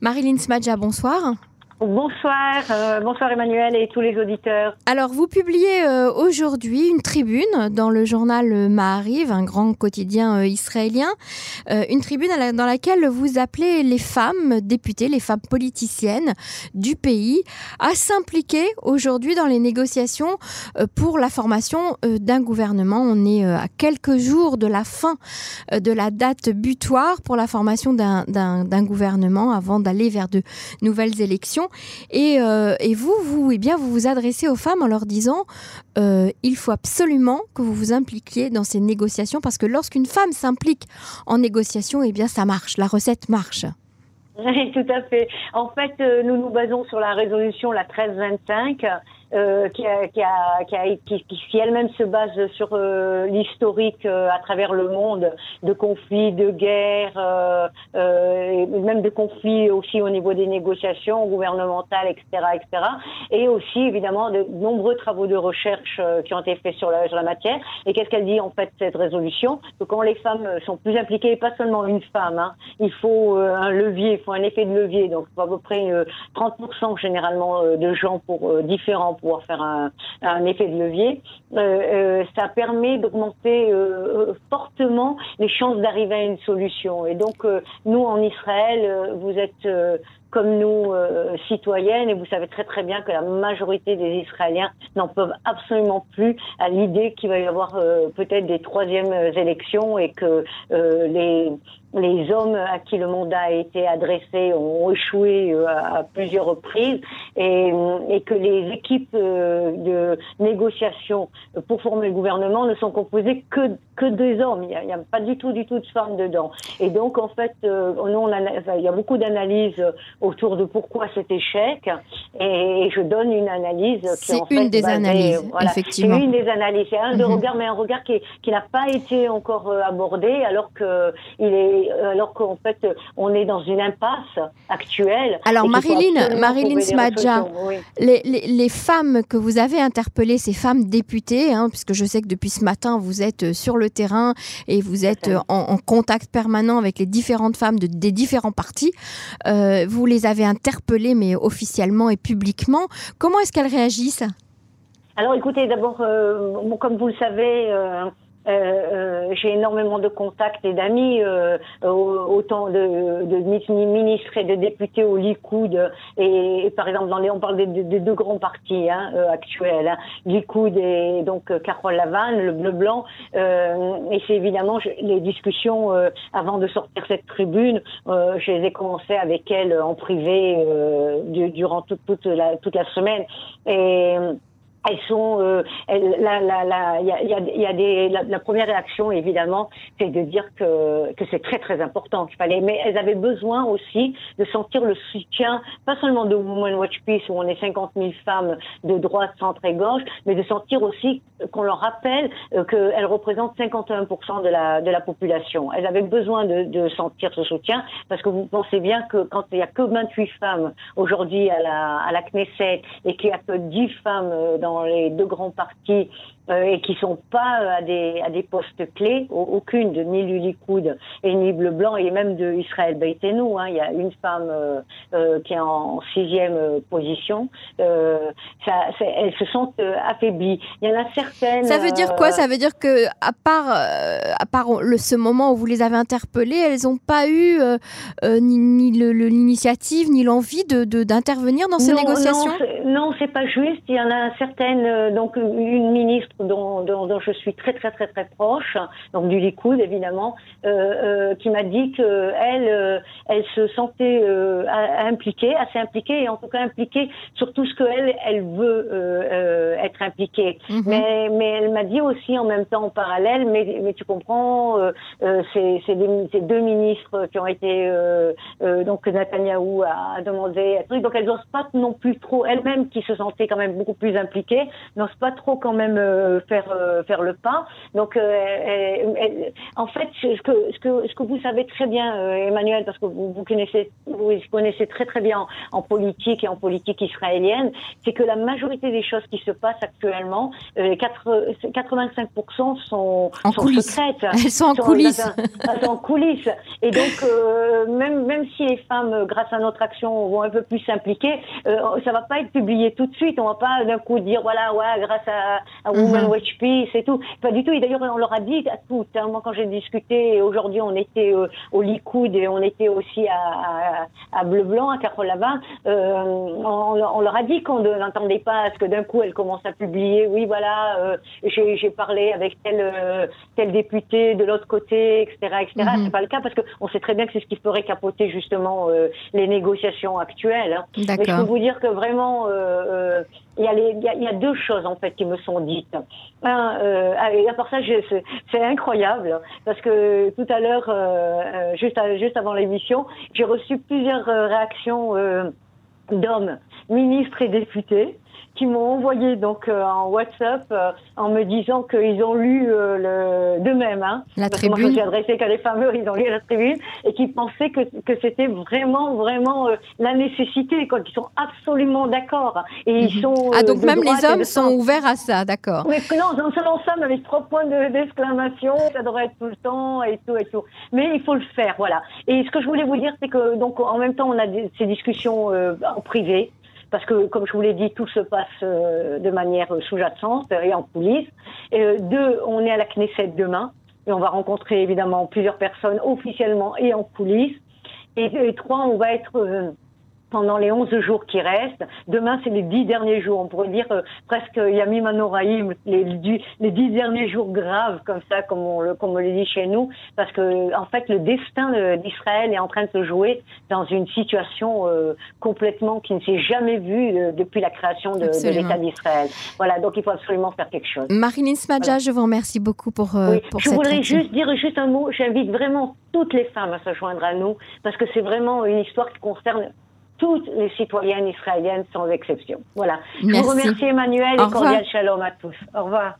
Marilyn Smadja, bonsoir. Bonsoir, euh, bonsoir Emmanuel et tous les auditeurs. Alors, vous publiez euh, aujourd'hui une tribune dans le journal Maariv, un grand quotidien euh, israélien, une tribune dans laquelle vous appelez les femmes députées, les femmes politiciennes du pays à s'impliquer aujourd'hui dans les négociations pour la formation d'un gouvernement. On est à quelques jours de la fin de la date butoir pour la formation d'un gouvernement avant d'aller vers de nouvelles élections. Euh, et, vous, vous, eh bien, vous vous adressez aux femmes en leur disant euh, il faut absolument que vous vous impliquiez dans ces négociations parce que lorsqu'une femme s'implique en négociation, eh bien, ça marche, la recette marche. Oui, tout à fait. En fait, euh, nous nous basons sur la résolution la 1325 euh, qui, a, qui, a, qui, a, qui, qui elle-même se base sur euh, l'historique euh, à travers le monde de conflits, de guerres, euh, et même de conflits aussi au niveau des négociations gouvernementales, etc., etc. Et aussi évidemment de nombreux travaux de recherche qui ont été faits sur la, sur la matière. Et qu'est-ce qu'elle dit en fait cette résolution? Que quand les femmes sont plus impliquées, pas seulement une femme, hein, il faut un levier, il faut un effet de levier. Donc à peu près 30% généralement de gens pour différents pouvoir faire un, effet de levier, euh, euh, ça permet d'augmenter euh, fortement les chances d'arriver à une solution. Et donc, nous, en Israël, vous êtes comme nous, citoyennes, et vous savez très très bien que la majorité des Israéliens n'en peuvent absolument plus à l'idée qu'il va y avoir peut-être des troisièmes élections et que les les hommes à qui le mandat a été adressé ont échoué euh, à plusieurs reprises et, et que les équipes euh, de négociation pour former le gouvernement ne sont composées que, que des hommes. Il n'y a, pas du tout, du tout de femmes dedans. Et donc, en fait, euh, on a, il y a beaucoup d'analyses autour de pourquoi cet échec et, je donne une analyse qui est en une des analyses, effectivement. C'est une des analyses. C'est un de mhm. regard, mais un regard qui, qui n'a pas été encore abordé alors que il est alors qu'en fait, on est dans une impasse actuelle. Alors, Marilyn, Marilyn Smadja, les, femmes que vous avez interpellées, ces femmes députées, hein, puisque je sais que depuis ce matin, vous êtes euh, sur le terrain et vous êtes en, contact permanent avec les différentes femmes de, des différents partis, euh, vous les avez interpellées, mais officiellement et publiquement. Comment est-ce qu'elles réagissent? Alors écoutez, d'abord, euh, comme vous le savez, euh, euh, j'ai énormément de contacts et d'amis, euh, autant de, de, ministres et de députés au Likoud. Et, par exemple, dans les, on parle des, deux grands partis hein, actuels, hein, Likoud et donc Carole Lavanne, le bleu-blanc. et c'est évidemment les discussions avant de sortir cette tribune. je les ai commencées avec elle en privé durant toute, toute, la, toute la semaine. Et elles sont, euh, la, la, la, y a, y a des, la, première réaction évidemment, c'est de dire que, que c'est très très important qu'il fallait, mais elles avaient besoin aussi de sentir le soutien, pas seulement de Women Watch Peace où on est 50 000 femmes de droite, centre et gauche, mais de sentir aussi qu'on leur rappelle euh, qu'elles représentent 51% de la de la population. Elles avaient besoin de, de sentir ce soutien parce que vous pensez bien que quand il y a que 28 femmes aujourd'hui à la à la Knesset et qu'il y a que 10 femmes euh, dans les deux grands partis euh, et qui sont pas euh, à des à des postes clés, aucune de ni Lulikoud et ni Bleu Blanc et même de Israël Beitenu. Hein, il y a une femme euh, qui est en sixième position. Ça, elles se sentent affaiblies. Il y en a certaines. Ça veut dire quoi? Ça veut dire que à part à part le, ce moment où vous les avez interpellées, elles n'ont pas eu ni, ni l'initiative ni l'envie de d'intervenir dans ces négociations? Non, c'est pas juste. Il y en a certaines, donc une ministre dont, dont, je suis très très très très proche, donc du Likoud évidemment, euh, euh, qui m'a dit que elle, euh, elle se sentait euh, impliquée, assez impliquée et en tout cas impliquée sur tout ce qu'elle elle veut euh, être impliquée. Mhm. Mais mais elle m'a dit aussi en même temps en parallèle, mais mais tu comprends, c'est c'est deux ministres qui ont été donc Netanyahou a demandé, donc elles n'osent pas non plus trop elles-mêmes qui se sentaient quand même beaucoup plus impliquées compliqué, n'osent pas trop quand même faire faire le pas. Donc, en fait, ce que, ce que ce que vous savez très bien, Emmanuel, parce que vous, vous connaissez vous connaissez très très bien en, politique et en politique israélienne, c'est que la majorité des choses qui se passent actuellement, 85% sont, en sont coulisses. secrètes. Elles sont en coulisses. elles sont en coulisses. Et donc, même même si les femmes, grâce à notre action, vont un peu plus s'impliquer, euh, ça va pas être publié tout de suite. On va pas d'un coup dire voilà, ouais, grâce à, à Women mhm. Watch Peace et tout. Pas du tout. Et d'ailleurs, on leur a dit à toutes. Hein. Moi, quand j'ai discuté, aujourd'hui, on était euh, au Likoud et on était aussi à, à, Bleu Blanc, à Carole Lavin. Euh, on, leur a dit qu'on n'entendait pas à ce que d'un coup, elles commencent à publier. Oui, voilà, euh, j'ai parlé avec tel euh, tel député de l'autre côté, etc., etc. Mhm. C'est pas le cas parce qu'on sait très bien que c'est ce qui ferait capoter justement les négociations actuelles. Hein. Mais je peux vous dire que vraiment, euh, euh, il y, a deux choses en fait qui me sont dites. Un, euh, ah, et à part ça, c'est incroyable parce que tout à l'heure, juste, juste avant l'émission, j'ai reçu plusieurs réactions d'hommes, ministres et députés, qui m'ont envoyé donc euh, en WhatsApp euh, en me disant qu'ils ont lu euh, le d'eux-mêmes. Hein, la parce tribune. Que moi, je suis adressée qu'à des fameux, ils ont lu la tribune et qui pensaient que, que c'était vraiment, vraiment la nécessité, quoi, qu'ils sont absolument d'accord. Et ils mhm. sont. ah, donc même les hommes sont ouverts à ça, d'accord. Oui, non, non seulement ça, mais avec trois points d'exclamation, ça devrait être tout le temps et tout et tout. Mais il faut le faire, voilà. Et ce que je voulais vous dire, c'est que, donc, en même temps, on a ces discussions en privé parce que, comme je vous l'ai dit, tout se passe euh, de manière sous-jacente et en coulisses. Euh, deux, on est à la Knesset demain, et on va rencontrer évidemment plusieurs personnes officiellement et en coulisses. Et, trois, on va être euh, pendant les 11 jours qui restent. Demain, c'est les 10 derniers jours. On pourrait dire euh, presque Yamim Anoraïm, les, les 10 derniers jours graves, comme ça, comme on, le, comme on le dit chez nous, parce que en fait, le destin d'Israël est en train de se jouer dans une situation euh, complètement qui ne s'est jamais vue euh, depuis la création de, l'État d'Israël. Voilà, donc il faut absolument faire quelque chose. Marilyn Smadja, je vous remercie beaucoup pour, oui. pour je voudrais juste dire juste un mot. J'invite vraiment toutes les femmes à se joindre à nous, parce que c'est vraiment une histoire qui concerne toutes les citoyennes israéliennes sans exception. Voilà. Je vous remercie Emmanuel et cordial shalom à tous. Au revoir.